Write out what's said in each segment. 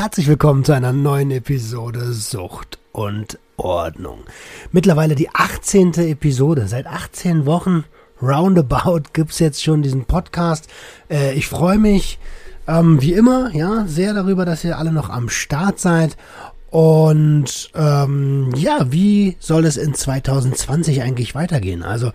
herzlich willkommen zu einer neuen Episode Sucht und Ordnung. Mittlerweile die 18. Episode. Seit 18 Wochen roundabout gibt's jetzt schon diesen Podcast. Äh, ich freue mich ähm, wie immer, ja, sehr darüber, dass ihr alle noch am Start seid und ähm, ja, wie soll es in 2020 eigentlich weitergehen? Also,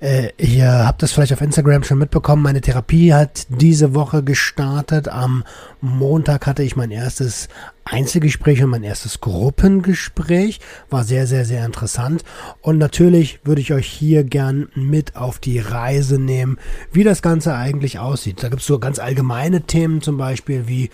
äh, ihr habt das vielleicht auf Instagram schon mitbekommen. Meine Therapie hat diese Woche gestartet. Am Montag hatte ich mein erstes Einzelgespräch und mein erstes Gruppengespräch. War sehr, sehr, sehr interessant. Und natürlich würde ich euch hier gern mit auf die Reise nehmen, wie das Ganze eigentlich aussieht. Da gibt es so ganz allgemeine Themen zum Beispiel wie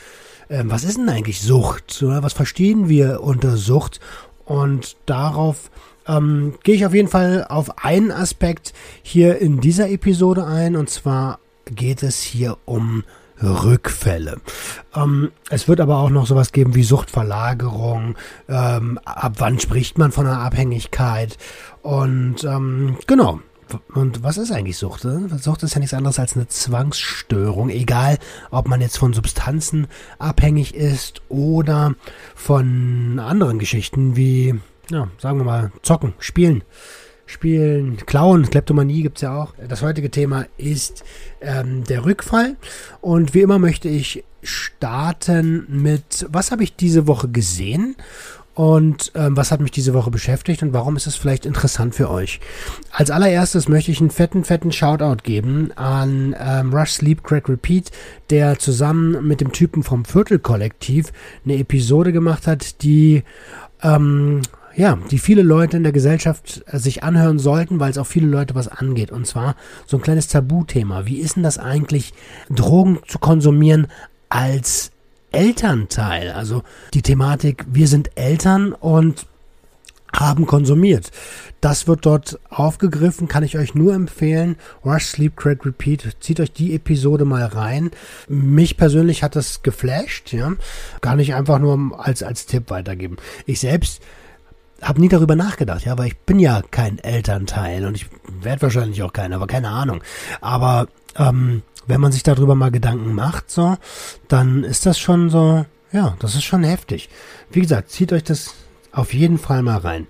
ähm, was ist denn eigentlich Sucht? Oder was verstehen wir unter Sucht? Und darauf ähm, gehe ich auf jeden Fall auf einen Aspekt hier in dieser Episode ein. Und zwar geht es hier um Rückfälle. Ähm, es wird aber auch noch sowas geben wie Suchtverlagerung. Ähm, ab wann spricht man von einer Abhängigkeit? Und ähm, genau, und was ist eigentlich Sucht? Sucht ist ja nichts anderes als eine Zwangsstörung, egal ob man jetzt von Substanzen abhängig ist oder von anderen Geschichten wie, ja, sagen wir mal, zocken, spielen. Spielen, Klauen, Kleptomanie gibt's ja auch. Das heutige Thema ist ähm, der Rückfall. Und wie immer möchte ich starten mit, was habe ich diese Woche gesehen? Und ähm, was hat mich diese Woche beschäftigt und warum ist es vielleicht interessant für euch. Als allererstes möchte ich einen fetten, fetten Shoutout geben an ähm, Rush Sleep Crack Repeat, der zusammen mit dem Typen vom Viertel-Kollektiv eine Episode gemacht hat, die ähm, ja, die viele Leute in der Gesellschaft äh, sich anhören sollten, weil es auch viele Leute was angeht. Und zwar so ein kleines Tabuthema. Wie ist denn das eigentlich, Drogen zu konsumieren als Elternteil. Also die Thematik, wir sind Eltern und haben konsumiert. Das wird dort aufgegriffen, kann ich euch nur empfehlen. Rush, Sleep, Crack, Repeat. Zieht euch die Episode mal rein. Mich persönlich hat das geflasht, ja. Kann ich einfach nur als, als Tipp weitergeben. Ich selbst habe nie darüber nachgedacht, ja, weil ich bin ja kein Elternteil und ich werde wahrscheinlich auch kein, aber keine Ahnung. Aber ähm, wenn man sich darüber mal Gedanken macht, so, dann ist das schon so, ja, das ist schon heftig. Wie gesagt, zieht euch das auf jeden Fall mal rein.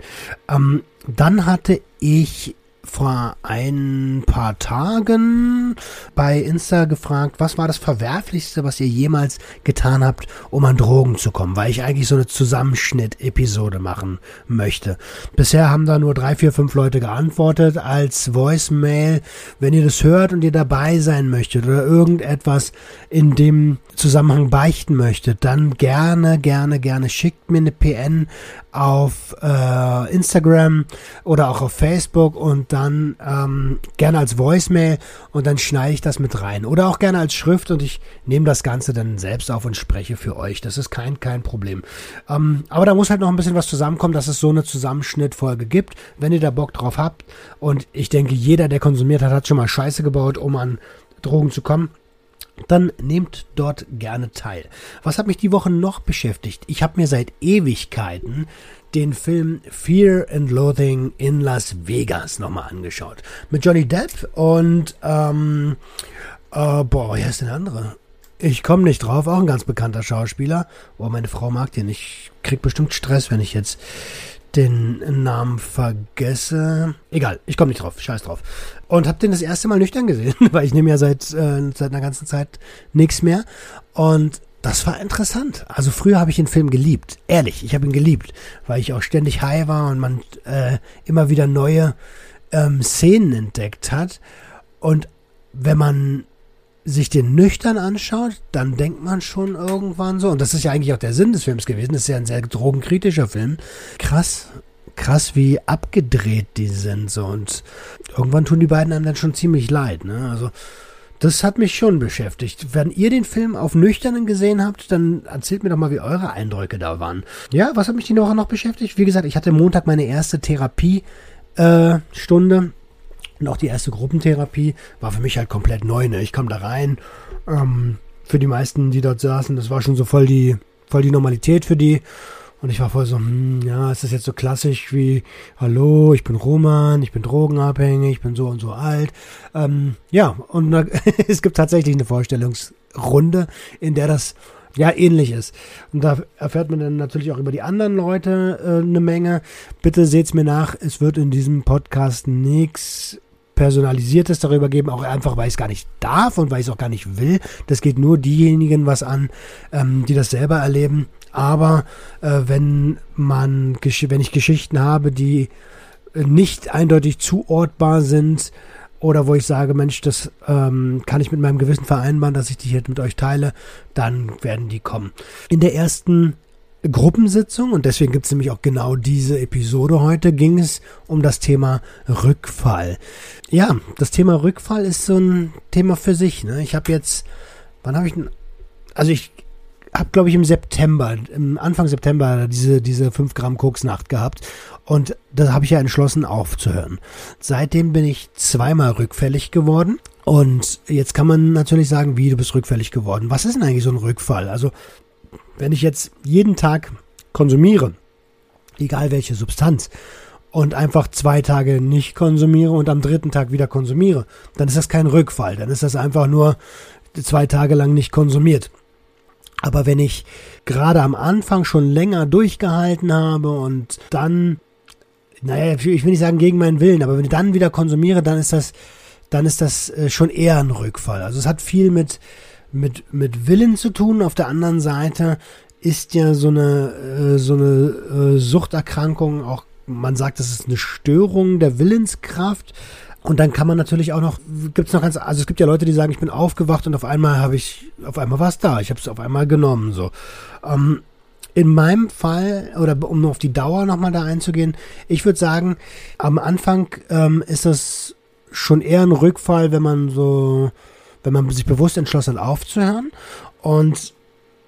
Ähm, dann hatte ich vor ein paar Tagen bei Insta gefragt, was war das Verwerflichste, was ihr jemals getan habt, um an Drogen zu kommen, weil ich eigentlich so eine Zusammenschnitt-Episode machen möchte. Bisher haben da nur drei, vier, fünf Leute geantwortet als Voicemail. Wenn ihr das hört und ihr dabei sein möchtet oder irgendetwas in dem Zusammenhang beichten möchtet, dann gerne, gerne, gerne schickt mir eine PN auf äh, Instagram oder auch auf Facebook und dann ähm, gerne als Voicemail und dann schneide ich das mit rein. Oder auch gerne als Schrift und ich nehme das Ganze dann selbst auf und spreche für euch. Das ist kein, kein Problem. Ähm, aber da muss halt noch ein bisschen was zusammenkommen, dass es so eine Zusammenschnittfolge gibt, wenn ihr da Bock drauf habt. Und ich denke, jeder, der konsumiert hat, hat schon mal Scheiße gebaut, um an Drogen zu kommen dann nehmt dort gerne teil. Was hat mich die Woche noch beschäftigt? Ich habe mir seit Ewigkeiten den Film Fear and Loathing in Las Vegas nochmal angeschaut. Mit Johnny Depp und, ähm, äh, boah, wer ist denn der andere? Ich komme nicht drauf, auch ein ganz bekannter Schauspieler. Boah, meine Frau mag den. Ich krieg bestimmt Stress, wenn ich jetzt den Namen vergesse. Egal, ich komme nicht drauf, scheiß drauf. Und habe den das erste Mal nüchtern gesehen, weil ich nehme ja seit, äh, seit einer ganzen Zeit nichts mehr. Und das war interessant. Also früher habe ich den Film geliebt. Ehrlich, ich habe ihn geliebt, weil ich auch ständig high war und man äh, immer wieder neue ähm, Szenen entdeckt hat. Und wenn man sich den nüchtern anschaut, dann denkt man schon irgendwann so, und das ist ja eigentlich auch der Sinn des Films gewesen, das ist ja ein sehr drogenkritischer Film. Krass, krass, wie abgedreht die sind so und irgendwann tun die beiden einem dann schon ziemlich leid, ne? Also das hat mich schon beschäftigt. Wenn ihr den Film auf Nüchternen gesehen habt, dann erzählt mir doch mal, wie eure Eindrücke da waren. Ja, was hat mich die Woche noch beschäftigt? Wie gesagt, ich hatte Montag meine erste Therapiestunde äh, und auch die erste Gruppentherapie war für mich halt komplett neu. Ne? Ich kam da rein. Ähm, für die meisten, die dort saßen, das war schon so voll die, voll die Normalität für die. Und ich war voll so, hm, ja, ist das jetzt so klassisch wie, hallo, ich bin Roman, ich bin drogenabhängig, ich bin so und so alt. Ähm, ja, und da, es gibt tatsächlich eine Vorstellungsrunde, in der das ja ähnlich ist. Und da erfährt man dann natürlich auch über die anderen Leute äh, eine Menge. Bitte seht's mir nach, es wird in diesem Podcast nichts Personalisiertes darüber geben, auch einfach, weil ich es gar nicht darf und weil ich es auch gar nicht will. Das geht nur diejenigen was an, ähm, die das selber erleben aber äh, wenn man, wenn ich Geschichten habe, die nicht eindeutig zuortbar sind oder wo ich sage, Mensch, das ähm, kann ich mit meinem Gewissen vereinbaren, dass ich die hier mit euch teile, dann werden die kommen. In der ersten Gruppensitzung, und deswegen gibt es nämlich auch genau diese Episode heute, ging es um das Thema Rückfall. Ja, das Thema Rückfall ist so ein Thema für sich. Ne? Ich habe jetzt, wann habe ich denn, also ich habe, glaube ich, im September, im Anfang September diese, diese 5 Gramm Koksnacht gehabt. Und da habe ich ja entschlossen aufzuhören. Seitdem bin ich zweimal rückfällig geworden. Und jetzt kann man natürlich sagen, wie du bist rückfällig geworden. Was ist denn eigentlich so ein Rückfall? Also, wenn ich jetzt jeden Tag konsumiere, egal welche Substanz, und einfach zwei Tage nicht konsumiere und am dritten Tag wieder konsumiere, dann ist das kein Rückfall. Dann ist das einfach nur zwei Tage lang nicht konsumiert. Aber wenn ich gerade am Anfang schon länger durchgehalten habe und dann, naja, ich will nicht sagen gegen meinen Willen, aber wenn ich dann wieder konsumiere, dann ist das, dann ist das äh, schon eher ein Rückfall. Also es hat viel mit, mit, mit Willen zu tun. Auf der anderen Seite ist ja so eine, äh, so eine äh, Suchterkrankung auch, man sagt, das ist eine Störung der Willenskraft. Und dann kann man natürlich auch noch, gibt's noch ganz, also es gibt ja Leute, die sagen, ich bin aufgewacht und auf einmal habe ich, auf einmal war es da, ich habe es auf einmal genommen, so. Ähm, in meinem Fall, oder um auf die Dauer nochmal da einzugehen, ich würde sagen, am Anfang ähm, ist das schon eher ein Rückfall, wenn man so, wenn man sich bewusst entschlossen hat, aufzuhören und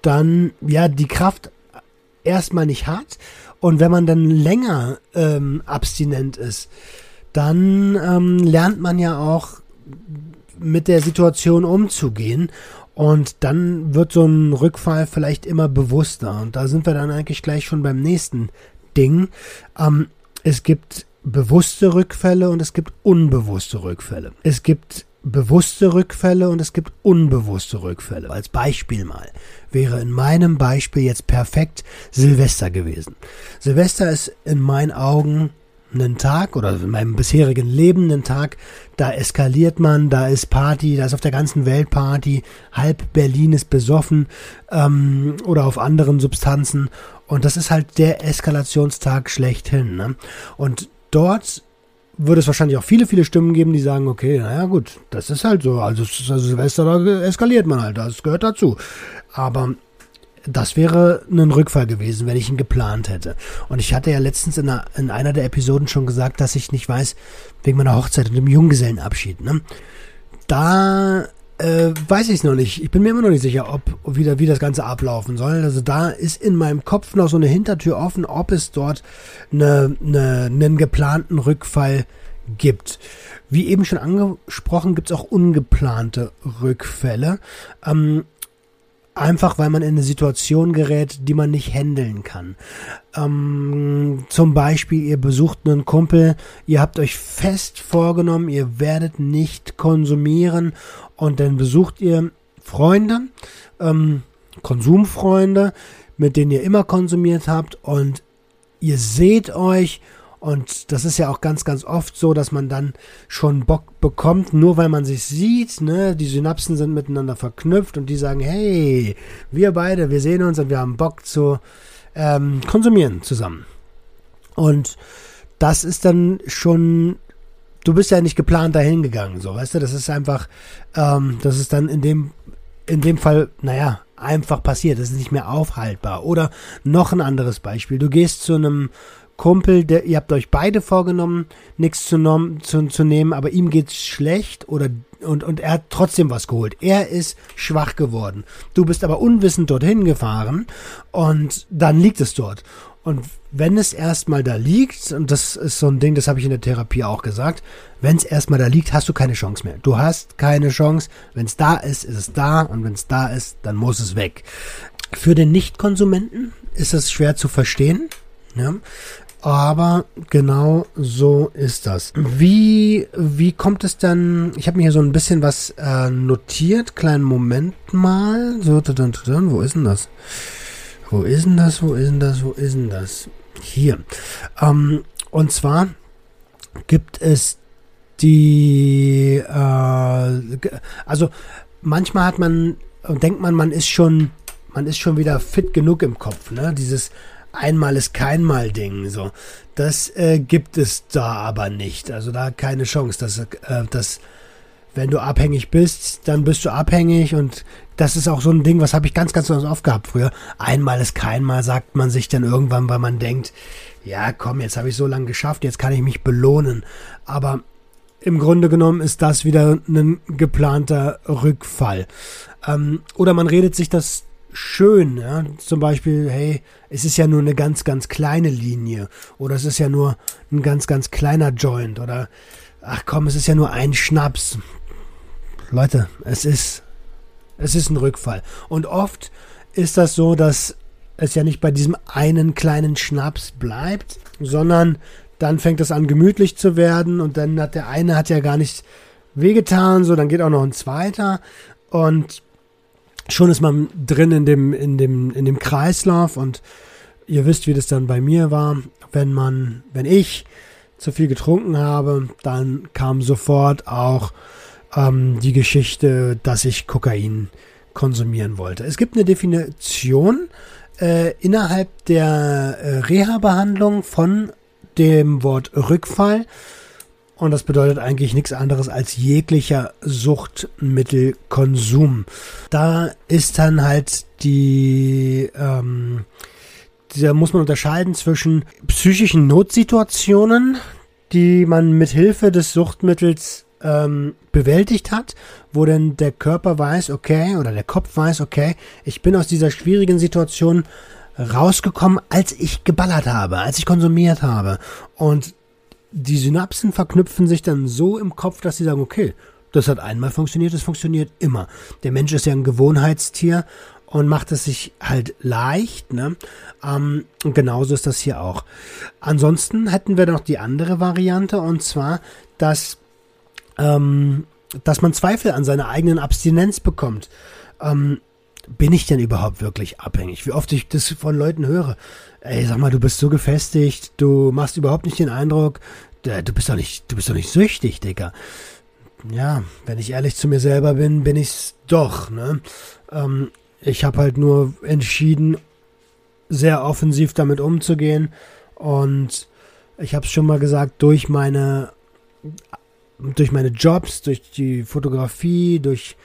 dann, ja, die Kraft erstmal nicht hat und wenn man dann länger ähm, abstinent ist, dann ähm, lernt man ja auch mit der Situation umzugehen. Und dann wird so ein Rückfall vielleicht immer bewusster. Und da sind wir dann eigentlich gleich schon beim nächsten Ding. Ähm, es gibt bewusste Rückfälle und es gibt unbewusste Rückfälle. Es gibt bewusste Rückfälle und es gibt unbewusste Rückfälle. Als Beispiel mal wäre in meinem Beispiel jetzt perfekt Silvester gewesen. Silvester ist in meinen Augen einen Tag oder in meinem bisherigen Leben einen Tag, da eskaliert man, da ist Party, da ist auf der ganzen Welt Party, halb Berlin ist besoffen ähm, oder auf anderen Substanzen und das ist halt der Eskalationstag schlechthin. Ne? Und dort würde es wahrscheinlich auch viele, viele Stimmen geben, die sagen, okay, naja gut, das ist halt so, also, also Silvester, da eskaliert man halt, das gehört dazu. Aber das wäre ein Rückfall gewesen, wenn ich ihn geplant hätte. Und ich hatte ja letztens in einer, in einer der Episoden schon gesagt, dass ich nicht weiß, wegen meiner Hochzeit und dem Junggesellenabschied. Ne? Da äh, weiß ich es noch nicht. Ich bin mir immer noch nicht sicher, ob wieder wie das Ganze ablaufen soll. Also da ist in meinem Kopf noch so eine Hintertür offen, ob es dort eine, eine, einen geplanten Rückfall gibt. Wie eben schon angesprochen, gibt es auch ungeplante Rückfälle. Ähm, Einfach weil man in eine Situation gerät, die man nicht handeln kann. Ähm, zum Beispiel, ihr besucht einen Kumpel, ihr habt euch fest vorgenommen, ihr werdet nicht konsumieren und dann besucht ihr Freunde, ähm, Konsumfreunde, mit denen ihr immer konsumiert habt und ihr seht euch und das ist ja auch ganz, ganz oft so, dass man dann schon Bock bekommt, nur weil man sich sieht, ne? Die Synapsen sind miteinander verknüpft und die sagen, hey, wir beide, wir sehen uns und wir haben Bock zu ähm, konsumieren zusammen. Und das ist dann schon, du bist ja nicht geplant dahin gegangen, so, weißt du, das ist einfach, ähm, das ist dann in dem, in dem Fall, naja, einfach passiert, das ist nicht mehr aufhaltbar. Oder noch ein anderes Beispiel, du gehst zu einem Kumpel, der, ihr habt euch beide vorgenommen, nichts zu, zu, zu nehmen, aber ihm geht's schlecht oder und, und er hat trotzdem was geholt. Er ist schwach geworden. Du bist aber unwissend dorthin gefahren und dann liegt es dort. Und wenn es erstmal da liegt, und das ist so ein Ding, das habe ich in der Therapie auch gesagt, wenn es erstmal da liegt, hast du keine Chance mehr. Du hast keine Chance. Wenn es da ist, ist es da und wenn es da ist, dann muss es weg. Für den Nichtkonsumenten ist es schwer zu verstehen. Ja? Aber genau so ist das. Wie, wie kommt es dann? Ich habe mir hier so ein bisschen was äh, notiert. Kleinen Moment mal. So, wo ist denn das? Wo ist denn das? Wo ist denn das? Wo ist denn das? Hier. Ähm, und zwar gibt es die, äh, also manchmal hat man, denkt man, man ist schon, man ist schon wieder fit genug im Kopf, ne? Dieses einmal ist keinmal Ding, so. Das äh, gibt es da aber nicht. Also da keine Chance, dass, äh, dass wenn du abhängig bist, dann bist du abhängig und das ist auch so ein Ding, was habe ich ganz, ganz oft gehabt früher. Einmal ist keinmal, sagt man sich dann irgendwann, weil man denkt, ja, komm, jetzt habe ich so lange geschafft, jetzt kann ich mich belohnen. Aber im Grunde genommen ist das wieder ein geplanter Rückfall. Ähm, oder man redet sich das schön, ja? zum Beispiel, hey, es ist ja nur eine ganz, ganz kleine Linie oder es ist ja nur ein ganz, ganz kleiner Joint oder ach komm, es ist ja nur ein Schnaps. Leute, es ist es ist ein Rückfall. Und oft ist das so, dass es ja nicht bei diesem einen kleinen Schnaps bleibt, sondern dann fängt es an gemütlich zu werden und dann hat der eine hat ja gar nicht wehgetan, so dann geht auch noch ein zweiter und schon ist man drin in dem in dem in dem Kreislauf und ihr wisst, wie das dann bei mir war, wenn man wenn ich zu viel getrunken habe, dann kam sofort auch ähm, die Geschichte, dass ich Kokain konsumieren wollte. Es gibt eine Definition äh, innerhalb der äh, Reha-Behandlung von dem Wort Rückfall. Und das bedeutet eigentlich nichts anderes als jeglicher Suchtmittelkonsum. Da ist dann halt die, ähm, da muss man unterscheiden zwischen psychischen Notsituationen, die man mit Hilfe des Suchtmittels ähm, bewältigt hat, wo denn der Körper weiß, okay, oder der Kopf weiß, okay, ich bin aus dieser schwierigen Situation rausgekommen, als ich geballert habe, als ich konsumiert habe. Und die Synapsen verknüpfen sich dann so im Kopf, dass sie sagen, okay, das hat einmal funktioniert, das funktioniert immer. Der Mensch ist ja ein Gewohnheitstier und macht es sich halt leicht. Ne? Ähm, und genauso ist das hier auch. Ansonsten hätten wir noch die andere Variante und zwar, dass ähm, dass man Zweifel an seiner eigenen Abstinenz bekommt. Ähm, bin ich denn überhaupt wirklich abhängig? Wie oft ich das von Leuten höre. Ey, sag mal, du bist so gefestigt, du machst überhaupt nicht den Eindruck, du bist doch nicht, du bist doch nicht süchtig, Digga. Ja, wenn ich ehrlich zu mir selber bin, bin ich's doch, ne? Ähm, ich habe halt nur entschieden, sehr offensiv damit umzugehen und ich habe es schon mal gesagt, durch meine durch meine Jobs, durch die Fotografie, durch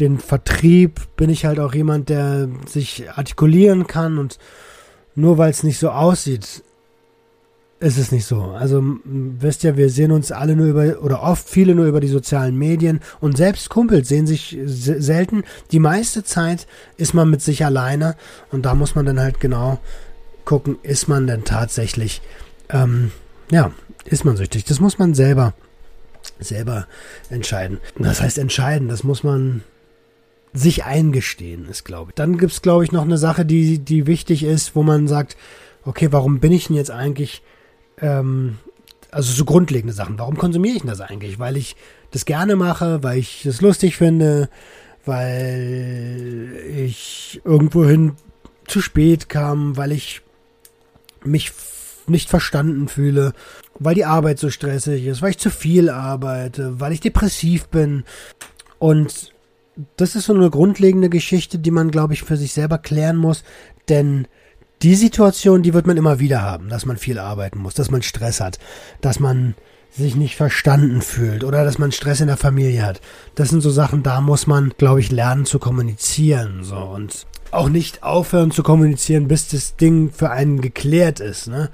den Vertrieb bin ich halt auch jemand, der sich artikulieren kann und nur weil es nicht so aussieht, ist es nicht so. Also wisst ja, wir sehen uns alle nur über oder oft viele nur über die sozialen Medien und selbst Kumpels sehen sich selten. Die meiste Zeit ist man mit sich alleine und da muss man dann halt genau gucken, ist man denn tatsächlich, ähm, ja, ist man süchtig. Das muss man selber selber entscheiden. Das heißt entscheiden, das muss man sich eingestehen, ist glaube ich. Dann gibt es, glaube ich, noch eine Sache, die, die wichtig ist, wo man sagt, okay, warum bin ich denn jetzt eigentlich, ähm, also so grundlegende Sachen, warum konsumiere ich das eigentlich? Weil ich das gerne mache, weil ich das lustig finde, weil ich irgendwohin zu spät kam, weil ich mich nicht verstanden fühle, weil die Arbeit so stressig ist, weil ich zu viel arbeite, weil ich depressiv bin. Und das ist so eine grundlegende Geschichte, die man, glaube ich, für sich selber klären muss. Denn die Situation, die wird man immer wieder haben, dass man viel arbeiten muss, dass man Stress hat, dass man sich nicht verstanden fühlt oder dass man Stress in der Familie hat. Das sind so Sachen, da muss man, glaube ich, lernen zu kommunizieren. So und auch nicht aufhören zu kommunizieren, bis das Ding für einen geklärt ist. Ne?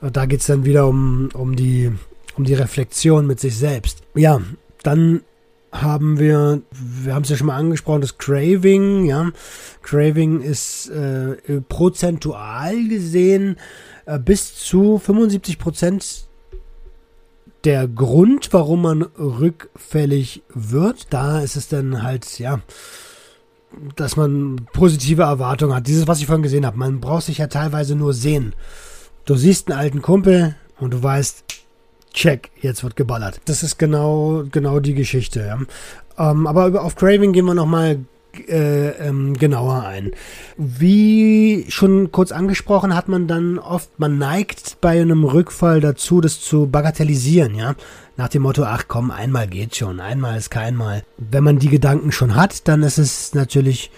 Da geht's dann wieder um, um, die, um die Reflexion mit sich selbst. Ja, dann haben wir, wir haben es ja schon mal angesprochen, das Craving, ja. Craving ist äh, prozentual gesehen äh, bis zu 75 Prozent der Grund, warum man rückfällig wird. Da ist es dann halt, ja, dass man positive Erwartungen hat. Dieses, was ich vorhin gesehen habe, man braucht sich ja teilweise nur sehen. Du siehst einen alten Kumpel und du weißt, check, jetzt wird geballert. Das ist genau, genau die Geschichte. Ja. Ähm, aber auf Craving gehen wir nochmal äh, ähm, genauer ein. Wie schon kurz angesprochen, hat man dann oft, man neigt bei einem Rückfall dazu, das zu bagatellisieren, ja. Nach dem Motto, ach komm, einmal geht schon, einmal ist kein Mal. Wenn man die Gedanken schon hat, dann ist es natürlich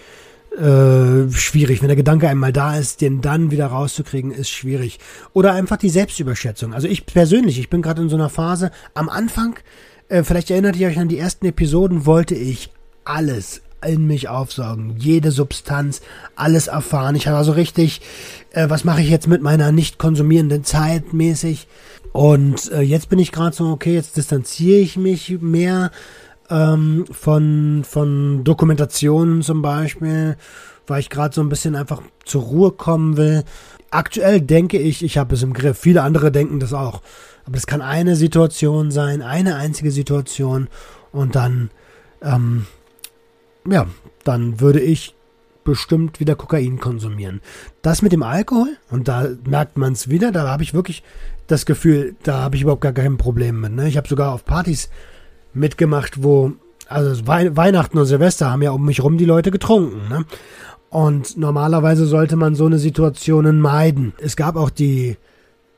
äh, schwierig. Wenn der Gedanke einmal da ist, den dann wieder rauszukriegen, ist schwierig. Oder einfach die Selbstüberschätzung. Also ich persönlich, ich bin gerade in so einer Phase, am Anfang, äh, vielleicht erinnert ihr euch an die ersten Episoden, wollte ich alles in mich aufsaugen, jede Substanz, alles erfahren. Ich habe also richtig, äh, was mache ich jetzt mit meiner nicht konsumierenden Zeit mäßig? Und äh, jetzt bin ich gerade so, okay, jetzt distanziere ich mich mehr ähm, von, von Dokumentationen zum Beispiel, weil ich gerade so ein bisschen einfach zur Ruhe kommen will. Aktuell denke ich, ich habe es im Griff. Viele andere denken das auch. Aber es kann eine Situation sein, eine einzige Situation und dann, ähm, ja, dann würde ich bestimmt wieder Kokain konsumieren. Das mit dem Alkohol, und da merkt man es wieder, da habe ich wirklich das Gefühl, da habe ich überhaupt gar kein Problem mit. Ne? Ich habe sogar auf Partys mitgemacht, wo, also Wei Weihnachten und Silvester haben ja um mich rum die Leute getrunken, ne? Und normalerweise sollte man so eine Situationen meiden. Es gab auch die,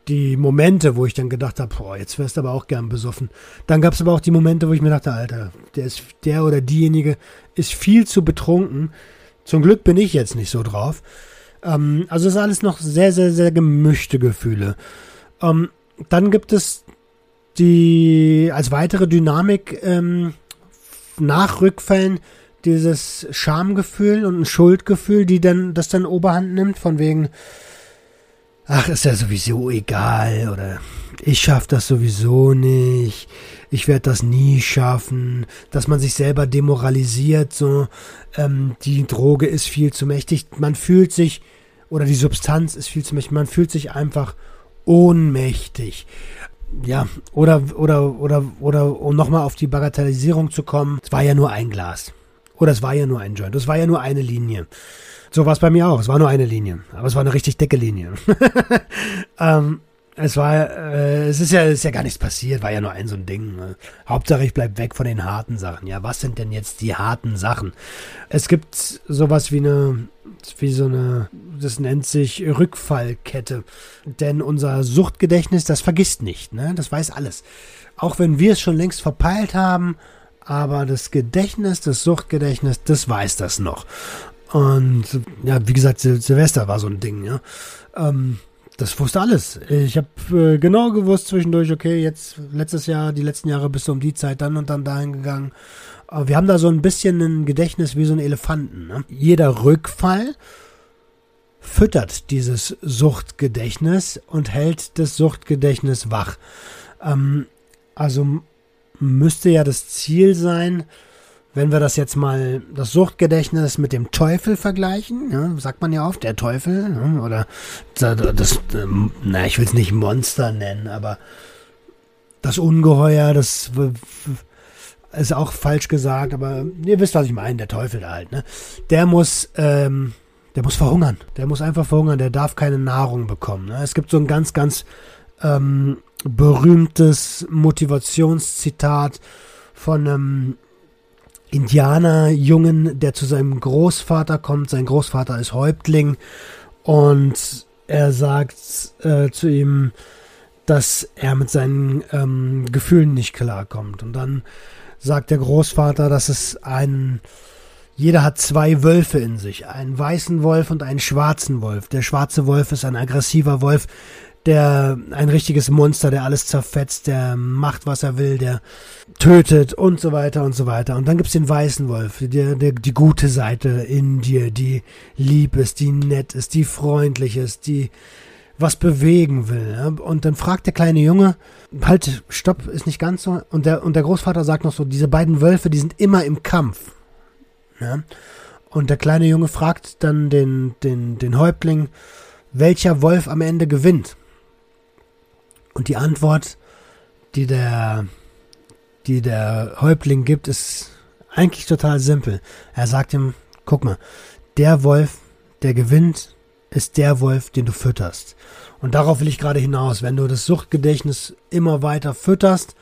die Momente, wo ich dann gedacht habe, boah, jetzt wärst du aber auch gern besoffen. Dann gab es aber auch die Momente, wo ich mir dachte, Alter, der ist, der oder diejenige ist viel zu betrunken. Zum Glück bin ich jetzt nicht so drauf. Ähm, also es ist alles noch sehr, sehr, sehr gemischte Gefühle. Ähm, dann gibt es die als weitere Dynamik ähm, nach Rückfällen dieses Schamgefühl und ein Schuldgefühl, die dann das dann Oberhand nimmt, von wegen, ach, ist ja sowieso egal oder ich schaff das sowieso nicht, ich werde das nie schaffen, dass man sich selber demoralisiert, so ähm, die Droge ist viel zu mächtig, man fühlt sich oder die Substanz ist viel zu mächtig, man fühlt sich einfach ohnmächtig ja, oder, oder, oder, oder, um nochmal auf die Bagatellisierung zu kommen, es war ja nur ein Glas. Oder es war ja nur ein Joint. Es war ja nur eine Linie. So war es bei mir auch. Es war nur eine Linie. Aber es war eine richtig dicke Linie. ähm, es war, äh, es ist ja, ist ja gar nichts passiert, war ja nur ein so ein Ding. Ne? Hauptsache ich bleib weg von den harten Sachen. Ja, was sind denn jetzt die harten Sachen? Es gibt sowas wie eine, wie so eine, das nennt sich Rückfallkette. Denn unser Suchtgedächtnis, das vergisst nicht, ne? Das weiß alles. Auch wenn wir es schon längst verpeilt haben, aber das Gedächtnis, das Suchtgedächtnis, das weiß das noch. Und ja, wie gesagt, Sil Silvester war so ein Ding, ja. Ähm, das wusste alles. Ich habe äh, genau gewusst zwischendurch, okay, jetzt letztes Jahr, die letzten Jahre bist du um die Zeit dann und dann dahin gegangen. Aber wir haben da so ein bisschen ein Gedächtnis wie so ein Elefanten. Ne? Jeder Rückfall füttert dieses Suchtgedächtnis und hält das Suchtgedächtnis wach. Ähm, also müsste ja das Ziel sein, wenn wir das jetzt mal, das Suchtgedächtnis mit dem Teufel vergleichen, ja, sagt man ja oft, der Teufel, ja, oder das, ähm, na, ich will es nicht Monster nennen, aber das Ungeheuer, das ist auch falsch gesagt, aber ihr wisst, was ich meine, der Teufel da halt, ne? Der muss, ähm, der muss verhungern. Der muss einfach verhungern, der darf keine Nahrung bekommen. Ne? Es gibt so ein ganz, ganz ähm, berühmtes Motivationszitat von einem Indianerjungen, der zu seinem Großvater kommt. Sein Großvater ist Häuptling und er sagt äh, zu ihm, dass er mit seinen ähm, Gefühlen nicht klarkommt. Und dann sagt der Großvater, dass es ein jeder hat zwei Wölfe in sich, einen weißen Wolf und einen schwarzen Wolf. Der schwarze Wolf ist ein aggressiver Wolf, der ein richtiges Monster, der alles zerfetzt, der macht, was er will, der tötet und so weiter und so weiter. Und dann gibt's den weißen Wolf, der, der, die gute Seite in dir, die lieb ist, die nett ist, die freundlich ist, die was bewegen will. Und dann fragt der kleine Junge, halt, stopp, ist nicht ganz so. Und der, und der Großvater sagt noch so, diese beiden Wölfe, die sind immer im Kampf. Ja? Und der kleine Junge fragt dann den, den, den Häuptling, welcher Wolf am Ende gewinnt. Und die Antwort, die der, die der Häuptling gibt, ist eigentlich total simpel. Er sagt ihm, guck mal, der Wolf, der gewinnt, ist der Wolf, den du fütterst. Und darauf will ich gerade hinaus. Wenn du das Suchtgedächtnis immer weiter fütterst,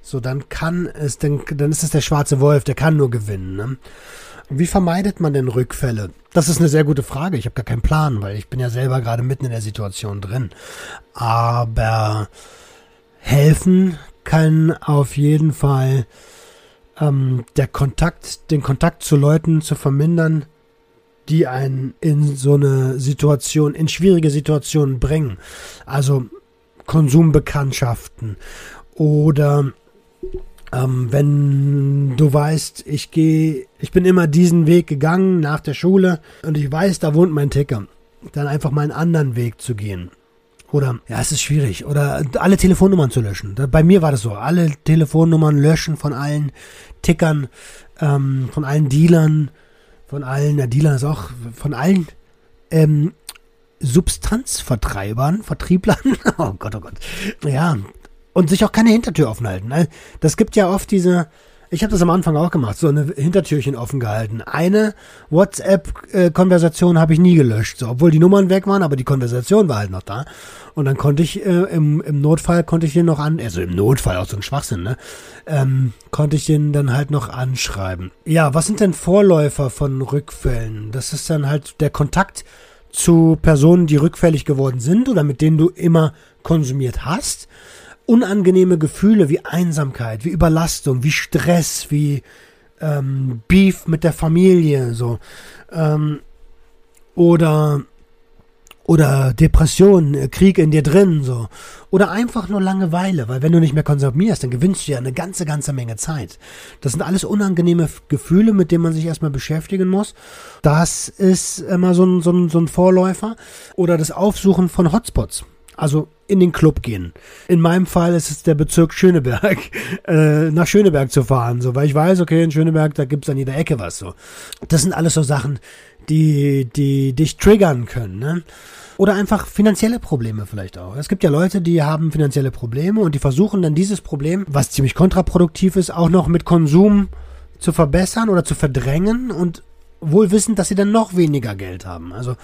so dann kann es, dann, dann ist es der schwarze Wolf, der kann nur gewinnen. Ne? Wie vermeidet man denn Rückfälle? Das ist eine sehr gute Frage. Ich habe gar keinen Plan, weil ich bin ja selber gerade mitten in der Situation drin. Aber helfen kann auf jeden Fall ähm, der Kontakt, den Kontakt zu Leuten zu vermindern, die einen in so eine Situation, in schwierige Situationen bringen. Also Konsumbekanntschaften oder ähm, wenn du weißt, ich gehe, ich bin immer diesen Weg gegangen nach der Schule und ich weiß, da wohnt mein Ticker, dann einfach mal einen anderen Weg zu gehen. Oder, ja, es ist schwierig. Oder alle Telefonnummern zu löschen. Bei mir war das so. Alle Telefonnummern löschen von allen Tickern, ähm, von allen Dealern, von allen, der Dealer ist auch, von allen ähm, Substanzvertreibern, Vertrieblern. oh Gott, oh Gott. Ja, und sich auch keine Hintertür offen halten. Ne? Das gibt ja oft diese, ich habe das am Anfang auch gemacht, so eine Hintertürchen offen gehalten. Eine WhatsApp-Konversation habe ich nie gelöscht, so, obwohl die Nummern weg waren, aber die Konversation war halt noch da. Und dann konnte ich äh, im, im Notfall konnte ich den noch an, also im Notfall auch so ein Schwachsinn, ne? Ähm, konnte ich den dann halt noch anschreiben. Ja, was sind denn Vorläufer von Rückfällen? Das ist dann halt der Kontakt zu Personen, die rückfällig geworden sind oder mit denen du immer konsumiert hast unangenehme Gefühle wie Einsamkeit, wie Überlastung, wie Stress, wie ähm, Beef mit der Familie, so ähm, oder oder Depression, äh, Krieg in dir drin, so oder einfach nur Langeweile, weil wenn du nicht mehr konsumierst, dann gewinnst du ja eine ganze ganze Menge Zeit. Das sind alles unangenehme Gefühle, mit denen man sich erstmal beschäftigen muss. Das ist immer so ein, so ein, so ein Vorläufer oder das Aufsuchen von Hotspots. Also in den Club gehen. In meinem Fall ist es der Bezirk Schöneberg, äh, nach Schöneberg zu fahren, so, weil ich weiß, okay, in Schöneberg, da gibt's an jeder Ecke was, so. Das sind alles so Sachen, die, die dich triggern können, ne? Oder einfach finanzielle Probleme vielleicht auch. Es gibt ja Leute, die haben finanzielle Probleme und die versuchen dann dieses Problem, was ziemlich kontraproduktiv ist, auch noch mit Konsum zu verbessern oder zu verdrängen und wohl wissend, dass sie dann noch weniger Geld haben. Also,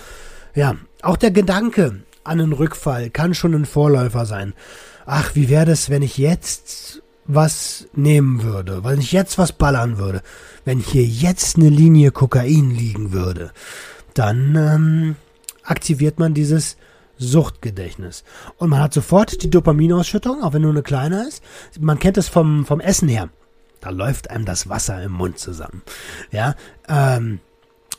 ja, auch der Gedanke, an einen Rückfall kann schon ein Vorläufer sein. Ach, wie wäre das, wenn ich jetzt was nehmen würde, weil ich jetzt was ballern würde, wenn hier jetzt eine Linie Kokain liegen würde, dann ähm, aktiviert man dieses Suchtgedächtnis. Und man hat sofort die Dopaminausschüttung, auch wenn nur eine kleine ist. Man kennt es vom, vom Essen her. Da läuft einem das Wasser im Mund zusammen. Ja, ähm,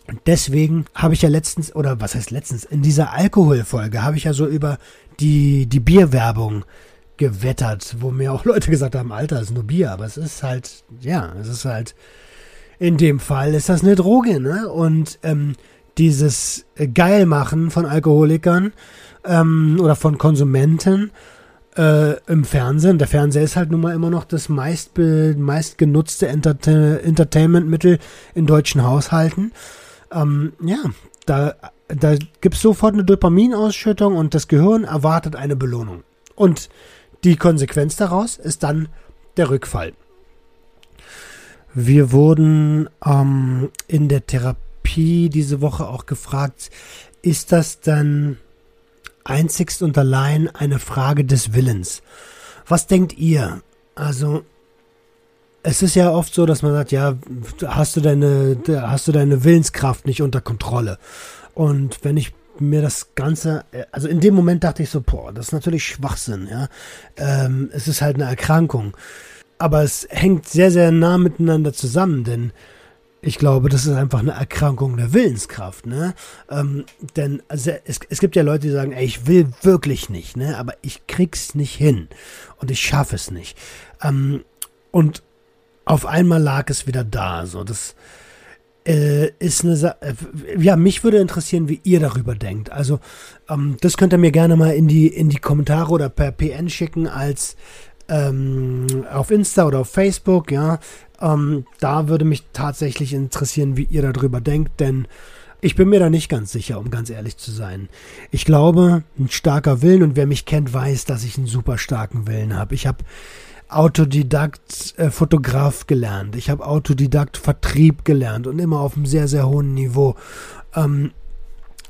und deswegen habe ich ja letztens, oder was heißt letztens, in dieser Alkoholfolge habe ich ja so über die, die Bierwerbung gewettert, wo mir auch Leute gesagt haben, Alter, es ist nur Bier, aber es ist halt, ja, es ist halt, in dem Fall ist das eine Droge, ne? Und ähm, dieses Geilmachen von Alkoholikern ähm, oder von Konsumenten äh, im Fernsehen. Der Fernseher ist halt nun mal immer noch das meist, meist Entertainmentmittel in deutschen Haushalten ähm, ja, da, da gibt es sofort eine Dopaminausschüttung und das Gehirn erwartet eine Belohnung. Und die Konsequenz daraus ist dann der Rückfall. Wir wurden ähm, in der Therapie diese Woche auch gefragt, ist das dann einzigst und allein eine Frage des Willens? Was denkt ihr? Also es ist ja oft so, dass man sagt, ja, hast du deine, hast du deine Willenskraft nicht unter Kontrolle. Und wenn ich mir das Ganze, also in dem Moment dachte ich so, boah, das ist natürlich Schwachsinn, ja. Ähm, es ist halt eine Erkrankung. Aber es hängt sehr, sehr nah miteinander zusammen, denn ich glaube, das ist einfach eine Erkrankung der Willenskraft, ne? Ähm, denn also es, es gibt ja Leute, die sagen, ey, ich will wirklich nicht, ne? Aber ich krieg's nicht hin und ich schaffe es nicht. Ähm, und auf einmal lag es wieder da. So, das, äh, ist eine Sa äh, ja, mich würde interessieren, wie ihr darüber denkt. Also, ähm, das könnt ihr mir gerne mal in die, in die Kommentare oder per PN schicken als ähm, auf Insta oder auf Facebook, ja. Ähm, da würde mich tatsächlich interessieren, wie ihr darüber denkt, denn ich bin mir da nicht ganz sicher, um ganz ehrlich zu sein. Ich glaube, ein starker Willen und wer mich kennt, weiß, dass ich einen super starken Willen habe. Ich habe Autodidakt äh, Fotograf gelernt. Ich habe Autodidakt Vertrieb gelernt und immer auf einem sehr, sehr hohen Niveau. Ähm,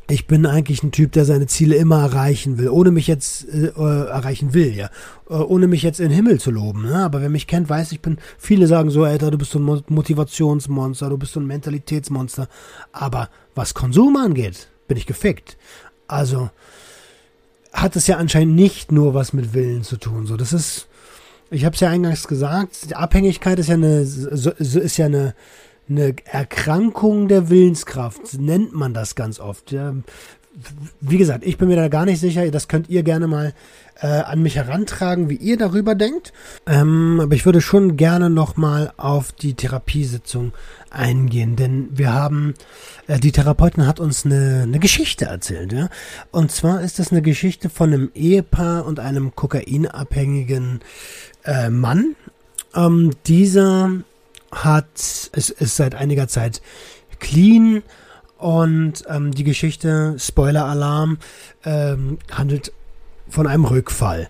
ich bin eigentlich ein Typ, der seine Ziele immer erreichen will, ohne mich jetzt äh, äh, erreichen will, ja, äh, ohne mich jetzt in den Himmel zu loben. Ne? Aber wer mich kennt, weiß, ich bin. Viele sagen so, Alter, du bist so ein Motivationsmonster, du bist so ein Mentalitätsmonster. Aber was Konsum angeht, bin ich gefickt. Also hat es ja anscheinend nicht nur was mit Willen zu tun. So, das ist ich habe es ja eingangs gesagt, Abhängigkeit ist ja eine, ist ja eine, eine Erkrankung der Willenskraft, nennt man das ganz oft. Wie gesagt, ich bin mir da gar nicht sicher, das könnt ihr gerne mal äh, an mich herantragen, wie ihr darüber denkt. Ähm, aber ich würde schon gerne nochmal auf die Therapiesitzung eingehen, denn wir haben, äh, die Therapeutin hat uns eine, eine Geschichte erzählt, ja. Und zwar ist das eine Geschichte von einem Ehepaar und einem kokainabhängigen äh, Mann. Ähm, dieser hat, es ist seit einiger Zeit clean und ähm, die Geschichte, Spoiler-Alarm, ähm, handelt von einem Rückfall.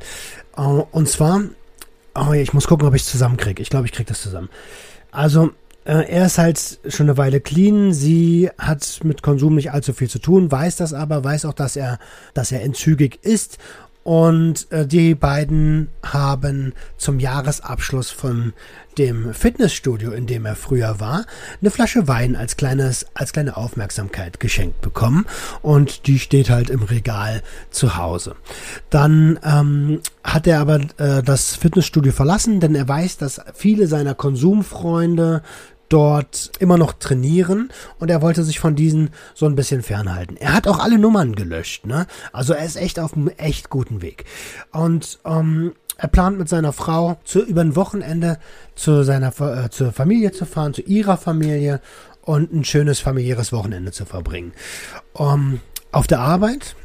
Äh, und zwar, oh, ich muss gucken, ob ich es zusammenkriege. Ich glaube, ich kriege das zusammen. Also, äh, er ist halt schon eine Weile clean. Sie hat mit Konsum nicht allzu viel zu tun, weiß das aber, weiß auch, dass er, dass er entzügig ist und äh, die beiden haben zum Jahresabschluss von dem Fitnessstudio, in dem er früher war, eine Flasche Wein als kleines, als kleine Aufmerksamkeit geschenkt bekommen. Und die steht halt im Regal zu Hause. Dann ähm, hat er aber äh, das Fitnessstudio verlassen, denn er weiß, dass viele seiner Konsumfreunde dort immer noch trainieren und er wollte sich von diesen so ein bisschen fernhalten. Er hat auch alle Nummern gelöscht, ne? Also er ist echt auf einem echt guten Weg. Und ähm, er plant mit seiner Frau zu, über ein Wochenende zu seiner äh, zur Familie zu fahren, zu ihrer Familie und ein schönes familiäres Wochenende zu verbringen. Um, auf der Arbeit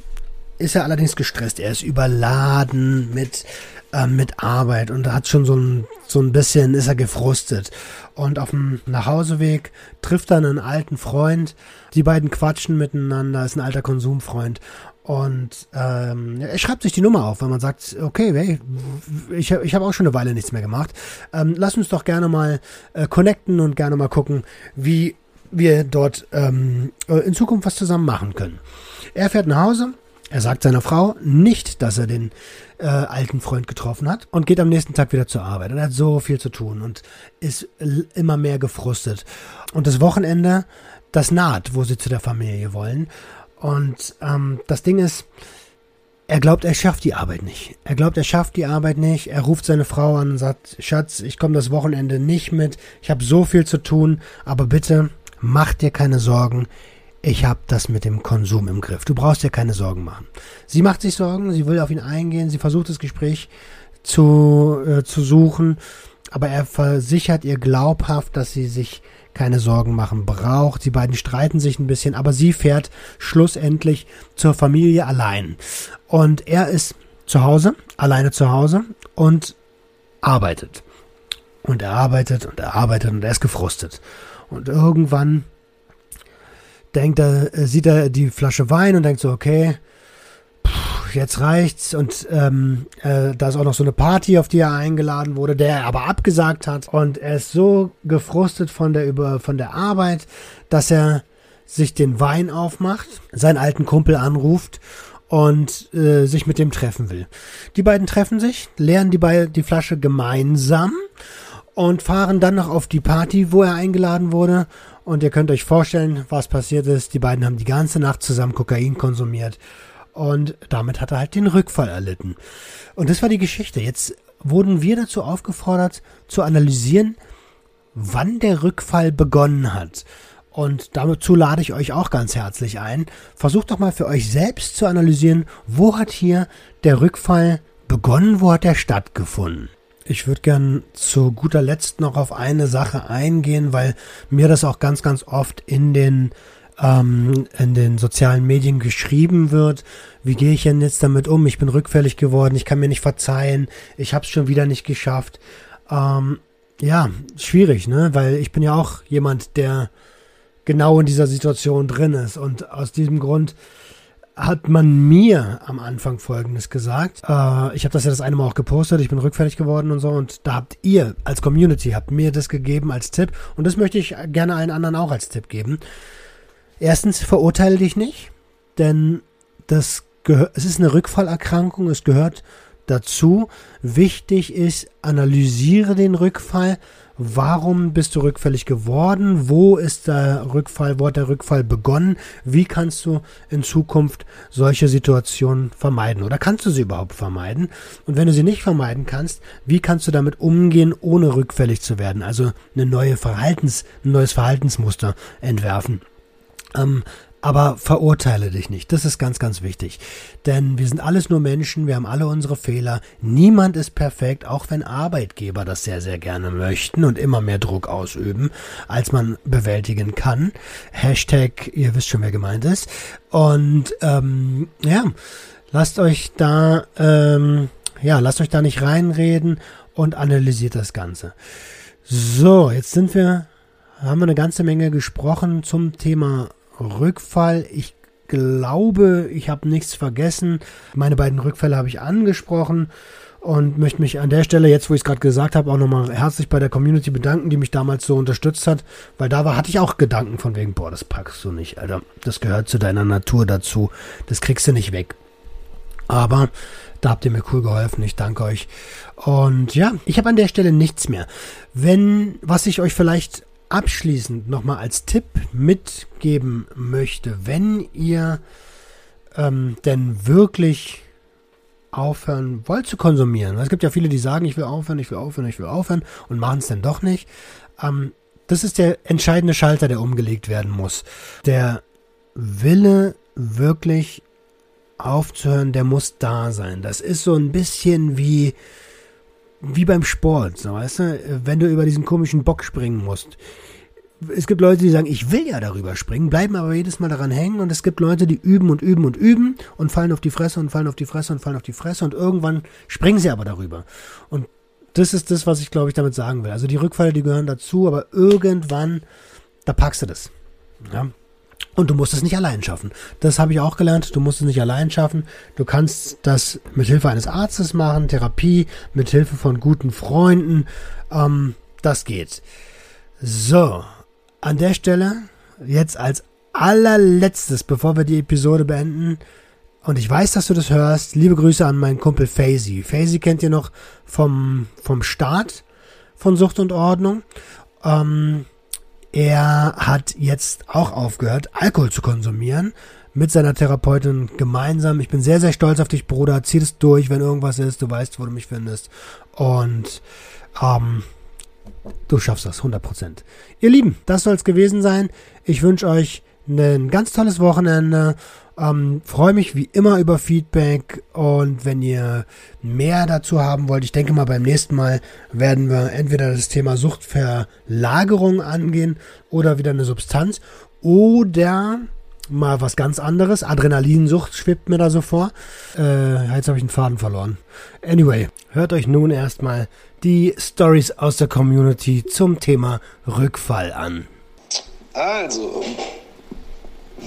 ist er allerdings gestresst. Er ist überladen mit äh, mit Arbeit und hat schon so ein, so ein bisschen, ist er gefrustet. Und auf dem Nachhauseweg trifft er einen alten Freund. Die beiden quatschen miteinander, ist ein alter Konsumfreund. Und ähm, er schreibt sich die Nummer auf, weil man sagt, okay, hey, ich, ich habe auch schon eine Weile nichts mehr gemacht. Ähm, lass uns doch gerne mal äh, connecten und gerne mal gucken, wie wir dort ähm, äh, in Zukunft was zusammen machen können. Er fährt nach Hause, er sagt seiner Frau nicht, dass er den äh, alten Freund getroffen hat und geht am nächsten Tag wieder zur Arbeit. Und er hat so viel zu tun und ist immer mehr gefrustet. Und das Wochenende, das naht, wo sie zu der Familie wollen. Und ähm, das Ding ist, er glaubt, er schafft die Arbeit nicht. Er glaubt, er schafft die Arbeit nicht. Er ruft seine Frau an und sagt, Schatz, ich komme das Wochenende nicht mit. Ich habe so viel zu tun, aber bitte mach dir keine Sorgen ich habe das mit dem Konsum im Griff. Du brauchst dir keine Sorgen machen. Sie macht sich Sorgen, sie will auf ihn eingehen, sie versucht das Gespräch zu, äh, zu suchen, aber er versichert ihr glaubhaft, dass sie sich keine Sorgen machen braucht. Die beiden streiten sich ein bisschen, aber sie fährt schlussendlich zur Familie allein. Und er ist zu Hause, alleine zu Hause und arbeitet. Und er arbeitet und er arbeitet und er ist gefrustet. Und irgendwann denkt er, äh, sieht er die Flasche Wein und denkt so, okay, jetzt reicht's. Und ähm, äh, da ist auch noch so eine Party, auf die er eingeladen wurde, der er aber abgesagt hat. Und er ist so gefrustet von der über von der Arbeit, dass er sich den Wein aufmacht, seinen alten Kumpel anruft und äh, sich mit dem treffen will. Die beiden treffen sich, leeren die, Be die Flasche gemeinsam und fahren dann noch auf die Party, wo er eingeladen wurde und ihr könnt euch vorstellen, was passiert ist. Die beiden haben die ganze Nacht zusammen Kokain konsumiert. Und damit hat er halt den Rückfall erlitten. Und das war die Geschichte. Jetzt wurden wir dazu aufgefordert, zu analysieren, wann der Rückfall begonnen hat. Und dazu lade ich euch auch ganz herzlich ein. Versucht doch mal für euch selbst zu analysieren, wo hat hier der Rückfall begonnen, wo hat er stattgefunden. Ich würde gern zu guter Letzt noch auf eine Sache eingehen, weil mir das auch ganz, ganz oft in den ähm, in den sozialen Medien geschrieben wird. Wie gehe ich denn jetzt damit um? Ich bin rückfällig geworden, ich kann mir nicht verzeihen, ich habe es schon wieder nicht geschafft. Ähm, ja, schwierig, ne? Weil ich bin ja auch jemand, der genau in dieser Situation drin ist. Und aus diesem Grund hat man mir am Anfang Folgendes gesagt. Äh, ich habe das ja das eine Mal auch gepostet, ich bin rückfällig geworden und so. Und da habt ihr als Community, habt mir das gegeben als Tipp. Und das möchte ich gerne allen anderen auch als Tipp geben. Erstens, verurteile dich nicht, denn das es ist eine Rückfallerkrankung, es gehört dazu. Wichtig ist, analysiere den Rückfall. Warum bist du rückfällig geworden? Wo ist der Rückfall? Wo hat der Rückfall begonnen? Wie kannst du in Zukunft solche Situationen vermeiden? Oder kannst du sie überhaupt vermeiden? Und wenn du sie nicht vermeiden kannst, wie kannst du damit umgehen, ohne rückfällig zu werden? Also eine neue Verhaltens, ein neues Verhaltensmuster entwerfen. Ähm, aber verurteile dich nicht. Das ist ganz, ganz wichtig. Denn wir sind alles nur Menschen, wir haben alle unsere Fehler. Niemand ist perfekt, auch wenn Arbeitgeber das sehr, sehr gerne möchten und immer mehr Druck ausüben, als man bewältigen kann. Hashtag, ihr wisst schon, wer gemeint ist. Und ähm, ja, lasst euch da, ähm, ja, lasst euch da nicht reinreden und analysiert das Ganze. So, jetzt sind wir, haben wir eine ganze Menge gesprochen zum Thema Rückfall. Ich glaube, ich habe nichts vergessen. Meine beiden Rückfälle habe ich angesprochen und möchte mich an der Stelle, jetzt wo ich es gerade gesagt habe, auch nochmal herzlich bei der Community bedanken, die mich damals so unterstützt hat, weil da war, hatte ich auch Gedanken von wegen, boah, das packst du nicht, Alter. Das gehört zu deiner Natur dazu. Das kriegst du nicht weg. Aber da habt ihr mir cool geholfen. Ich danke euch. Und ja, ich habe an der Stelle nichts mehr. Wenn, was ich euch vielleicht abschließend nochmal als Tipp mitgeben möchte, wenn ihr ähm, denn wirklich aufhören wollt zu konsumieren. Es gibt ja viele, die sagen, ich will aufhören, ich will aufhören, ich will aufhören und machen es dann doch nicht. Ähm, das ist der entscheidende Schalter, der umgelegt werden muss. Der Wille wirklich aufzuhören, der muss da sein. Das ist so ein bisschen wie wie beim Sport, so weißt du, wenn du über diesen komischen Bock springen musst. Es gibt Leute, die sagen, ich will ja darüber springen, bleiben aber jedes Mal daran hängen und es gibt Leute, die üben und üben und üben und fallen auf die Fresse und fallen auf die Fresse und fallen auf die Fresse und irgendwann springen sie aber darüber. Und das ist das, was ich glaube ich damit sagen will. Also die Rückfälle, die gehören dazu, aber irgendwann, da packst du das. Ja? Und du musst es nicht allein schaffen. Das habe ich auch gelernt. Du musst es nicht allein schaffen. Du kannst das mit Hilfe eines Arztes machen, Therapie, mit Hilfe von guten Freunden. Ähm, das geht. So, an der Stelle jetzt als allerletztes, bevor wir die Episode beenden. Und ich weiß, dass du das hörst. Liebe Grüße an meinen Kumpel Faisy. Faisy kennt ihr noch vom, vom Start von Sucht und Ordnung. Ähm, er hat jetzt auch aufgehört, Alkohol zu konsumieren. Mit seiner Therapeutin gemeinsam. Ich bin sehr, sehr stolz auf dich, Bruder. Zieh es durch, wenn irgendwas ist. Du weißt, wo du mich findest. Und ähm, du schaffst das, 100%. Ihr Lieben, das soll es gewesen sein. Ich wünsche euch ein ganz tolles Wochenende ähm, Freue mich wie immer über Feedback und wenn ihr mehr dazu haben wollt, ich denke mal beim nächsten Mal werden wir entweder das Thema Suchtverlagerung angehen oder wieder eine Substanz oder mal was ganz anderes. Adrenalinsucht schwebt mir da so vor. Äh, jetzt habe ich einen Faden verloren. Anyway, hört euch nun erstmal die Stories aus der Community zum Thema Rückfall an. Also,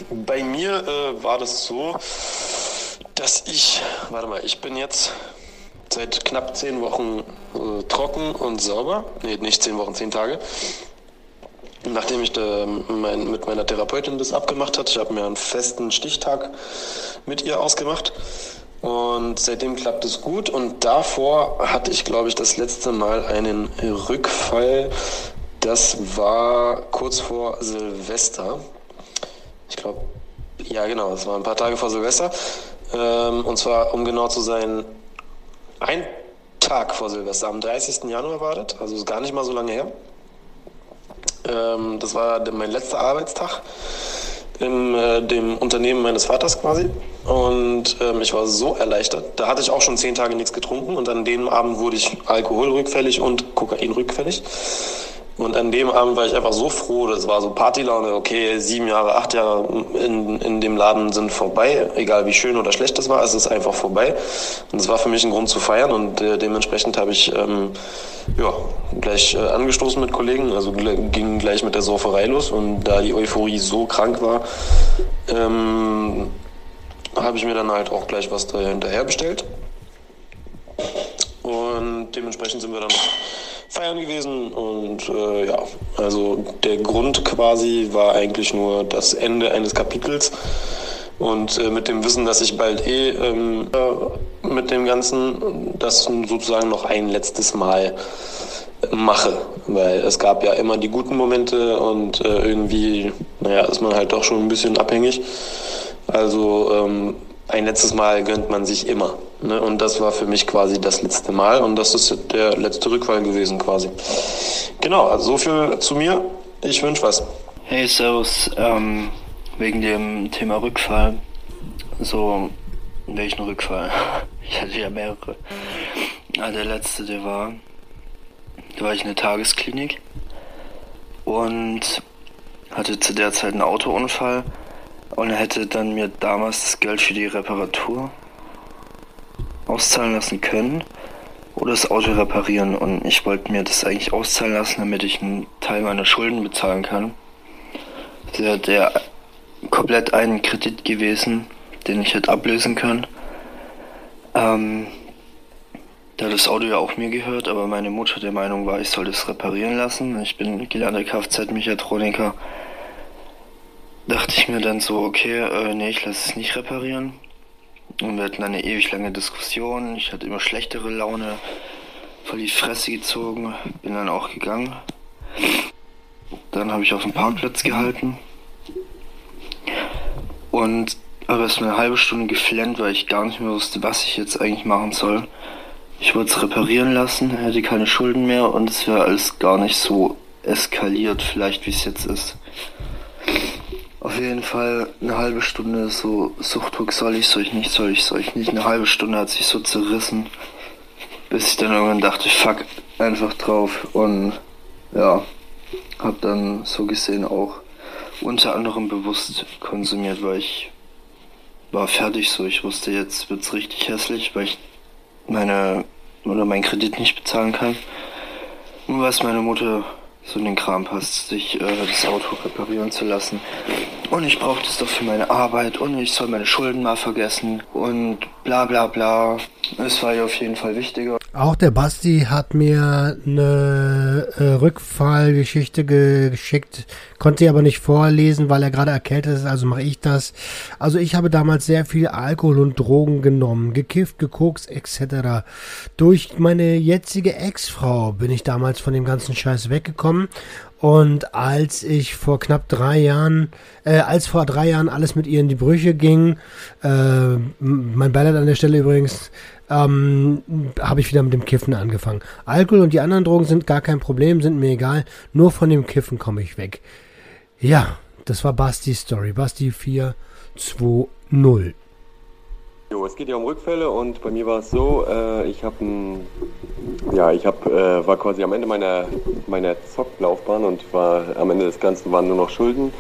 bei mir äh, war das so, dass ich, warte mal, ich bin jetzt seit knapp zehn Wochen äh, trocken und sauber. Nee, nicht zehn Wochen, zehn Tage. Nachdem ich da mein, mit meiner Therapeutin das abgemacht hatte, ich habe mir einen festen Stichtag mit ihr ausgemacht. Und seitdem klappt es gut. Und davor hatte ich, glaube ich, das letzte Mal einen Rückfall. Das war kurz vor Silvester ich glaube, ja genau, es war ein paar Tage vor Silvester. Ähm, und zwar, um genau zu sein, ein Tag vor Silvester, am 30. Januar war das, also ist gar nicht mal so lange her. Ähm, das war mein letzter Arbeitstag. in äh, dem Unternehmen meines Vaters quasi. Und ähm, ich war so erleichtert. Da hatte ich auch schon zehn Tage nichts getrunken und an dem Abend wurde ich alkoholrückfällig und Kokainrückfällig. Und an dem Abend war ich einfach so froh, das war so Partylaune, okay, sieben Jahre, acht Jahre in, in dem Laden sind vorbei, egal wie schön oder schlecht das war, es ist einfach vorbei. Und das war für mich ein Grund zu feiern und äh, dementsprechend habe ich ähm, ja, gleich äh, angestoßen mit Kollegen, also ging gleich mit der Sauferei los und da die Euphorie so krank war, ähm, habe ich mir dann halt auch gleich was da hinterher bestellt. Und dementsprechend sind wir dann feiern gewesen und äh, ja, also der Grund quasi war eigentlich nur das Ende eines Kapitels und äh, mit dem Wissen, dass ich bald eh ähm, äh, mit dem Ganzen das sozusagen noch ein letztes Mal mache, weil es gab ja immer die guten Momente und äh, irgendwie, naja, ist man halt doch schon ein bisschen abhängig. Also ähm, ein letztes Mal gönnt man sich immer. Ne? Und das war für mich quasi das letzte Mal und das ist der letzte Rückfall gewesen quasi. Genau, also so viel zu mir. Ich wünsche was. Hey, Servus. Ähm, wegen dem Thema Rückfall. So, welchen Rückfall? Ich hatte ja mehrere. Ja, der letzte, der war, da war ich in der Tagesklinik und hatte zu der Zeit einen Autounfall und er hätte dann mir damals das Geld für die Reparatur auszahlen lassen können oder das Auto reparieren. Und ich wollte mir das eigentlich auszahlen lassen, damit ich einen Teil meiner Schulden bezahlen kann. Der, der komplett ein Kredit gewesen, den ich hätte ablösen können. Ähm, da das Auto ja auch mir gehört, aber meine Mutter der Meinung war, ich soll das reparieren lassen. Ich bin gelernter Kfz-Mechatroniker dachte ich mir dann so, okay, äh, nee, ich lasse es nicht reparieren. Und wir hatten eine ewig lange Diskussion. Ich hatte immer schlechtere Laune, voll die Fresse gezogen, bin dann auch gegangen. Dann habe ich auf dem Parkplatz gehalten und habe erst eine halbe Stunde geflennt, weil ich gar nicht mehr wusste, was ich jetzt eigentlich machen soll. Ich wollte es reparieren lassen, hätte keine Schulden mehr und es wäre alles gar nicht so eskaliert, vielleicht wie es jetzt ist. Auf jeden Fall eine halbe Stunde so Suchtdruck, soll ich, soll ich nicht, soll ich, soll ich nicht. Eine halbe Stunde hat sich so zerrissen, bis ich dann irgendwann dachte, fuck, einfach drauf. Und ja, hab dann so gesehen auch unter anderem bewusst konsumiert, weil ich war fertig so. Ich wusste, jetzt wird's richtig hässlich, weil ich meine oder meinen Kredit nicht bezahlen kann. Und was meine Mutter so in den Kram passt, sich äh, das Auto reparieren zu lassen. Und ich brauche das doch für meine Arbeit und ich soll meine Schulden mal vergessen. Und bla bla bla. Es war ja auf jeden Fall wichtiger. Auch der Basti hat mir eine äh, Rückfallgeschichte geschickt, konnte sie aber nicht vorlesen, weil er gerade erkältet ist, also mache ich das. Also ich habe damals sehr viel Alkohol und Drogen genommen, gekifft, gekokst etc. Durch meine jetzige Ex-Frau bin ich damals von dem ganzen Scheiß weggekommen und als ich vor knapp drei Jahren, äh, als vor drei Jahren alles mit ihr in die Brüche ging, äh, mein Beileid an der Stelle übrigens, ähm, habe ich wieder mit dem Kiffen angefangen. Alkohol und die anderen Drogen sind gar kein Problem, sind mir egal. Nur von dem Kiffen komme ich weg. Ja, das war Bastis Story. Basti 420. Jo, es geht ja um Rückfälle und bei mir war es so, äh, ich habe ja, ich habe, äh, war quasi am Ende meiner, meiner Zocklaufbahn und war am Ende des Ganzen waren nur noch Schulden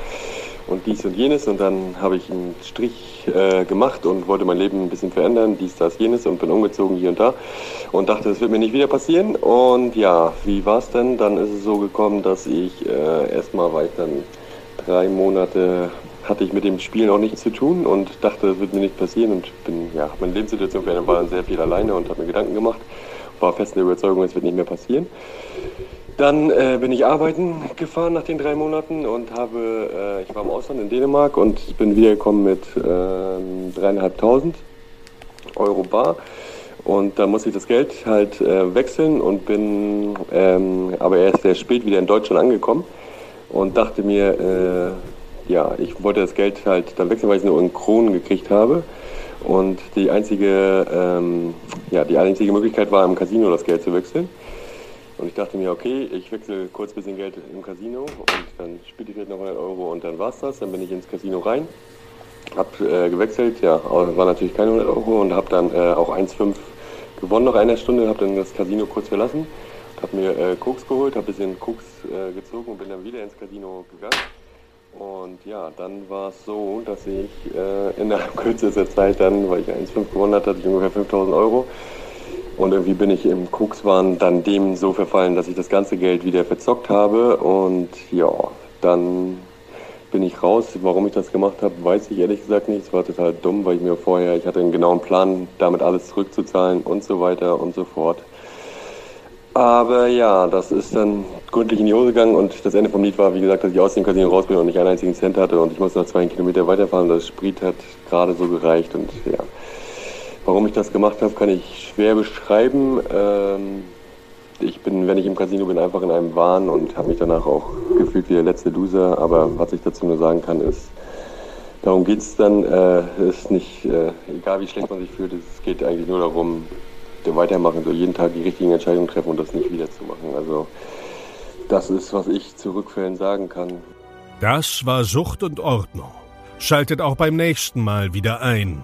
und dies und jenes und dann habe ich einen Strich äh, gemacht und wollte mein Leben ein bisschen verändern, dies, das, jenes und bin umgezogen hier und da und dachte, das wird mir nicht wieder passieren und ja, wie war es denn? Dann ist es so gekommen, dass ich äh, erstmal war ich dann drei Monate hatte ich mit dem Spiel noch nichts zu tun und dachte, das wird mir nicht passieren und bin, ja, meine Lebenssituation verändert, war dann sehr viel alleine und habe mir Gedanken gemacht, war fest in der Überzeugung, es wird nicht mehr passieren. Dann äh, bin ich arbeiten gefahren nach den drei Monaten und habe, äh, ich war im Ausland in Dänemark und bin wiedergekommen mit äh, dreieinhalbtausend Euro bar. Und da musste ich das Geld halt äh, wechseln und bin ähm, aber erst sehr spät wieder in Deutschland angekommen und dachte mir, äh, ja, ich wollte das Geld halt dann wechseln, weil ich es nur in Kronen gekriegt habe. Und die einzige, ähm, ja, die einzige Möglichkeit war, im Casino das Geld zu wechseln. Und ich dachte mir, okay, ich wechsle kurz ein bisschen Geld im Casino und dann spiele ich vielleicht noch 100 Euro und dann war's das. Dann bin ich ins Casino rein, hab äh, gewechselt, ja, war natürlich keine 100 Euro und hab dann äh, auch 1,5 gewonnen nach einer Stunde, hab dann das Casino kurz verlassen, hab mir äh, Koks geholt, hab ein bisschen Koks äh, gezogen und bin dann wieder ins Casino gegangen. Und ja, dann war es so, dass ich äh, innerhalb kürzester Zeit dann, weil ich 1,5 gewonnen hatte, hatte ich ungefähr 5000 Euro. Und irgendwie bin ich im Kokswahn dann dem so verfallen, dass ich das ganze Geld wieder verzockt habe. Und ja, dann bin ich raus. Warum ich das gemacht habe, weiß ich ehrlich gesagt nicht. Es war total dumm, weil ich mir vorher, ich hatte einen genauen Plan, damit alles zurückzuzahlen und so weiter und so fort. Aber ja, das ist dann gründlich in die Hose gegangen und das Ende vom Lied war, wie gesagt, dass ich aus dem Casino raus bin und nicht einen einzigen Cent hatte und ich musste noch zwei Kilometer weiterfahren. Das Sprit hat gerade so gereicht und ja. Warum ich das gemacht habe, kann ich schwer beschreiben. Ähm, ich bin, wenn ich im Casino bin, einfach in einem Wahn und habe mich danach auch gefühlt wie der letzte Loser. Aber was ich dazu nur sagen kann, ist, darum geht es dann. Äh, ist nicht, äh, egal wie schlecht man sich fühlt, es geht eigentlich nur darum, weitermachen, so jeden Tag die richtigen Entscheidungen treffen und das nicht wieder zu machen. Also das ist, was ich zu Rückfällen sagen kann. Das war Sucht und Ordnung. Schaltet auch beim nächsten Mal wieder ein.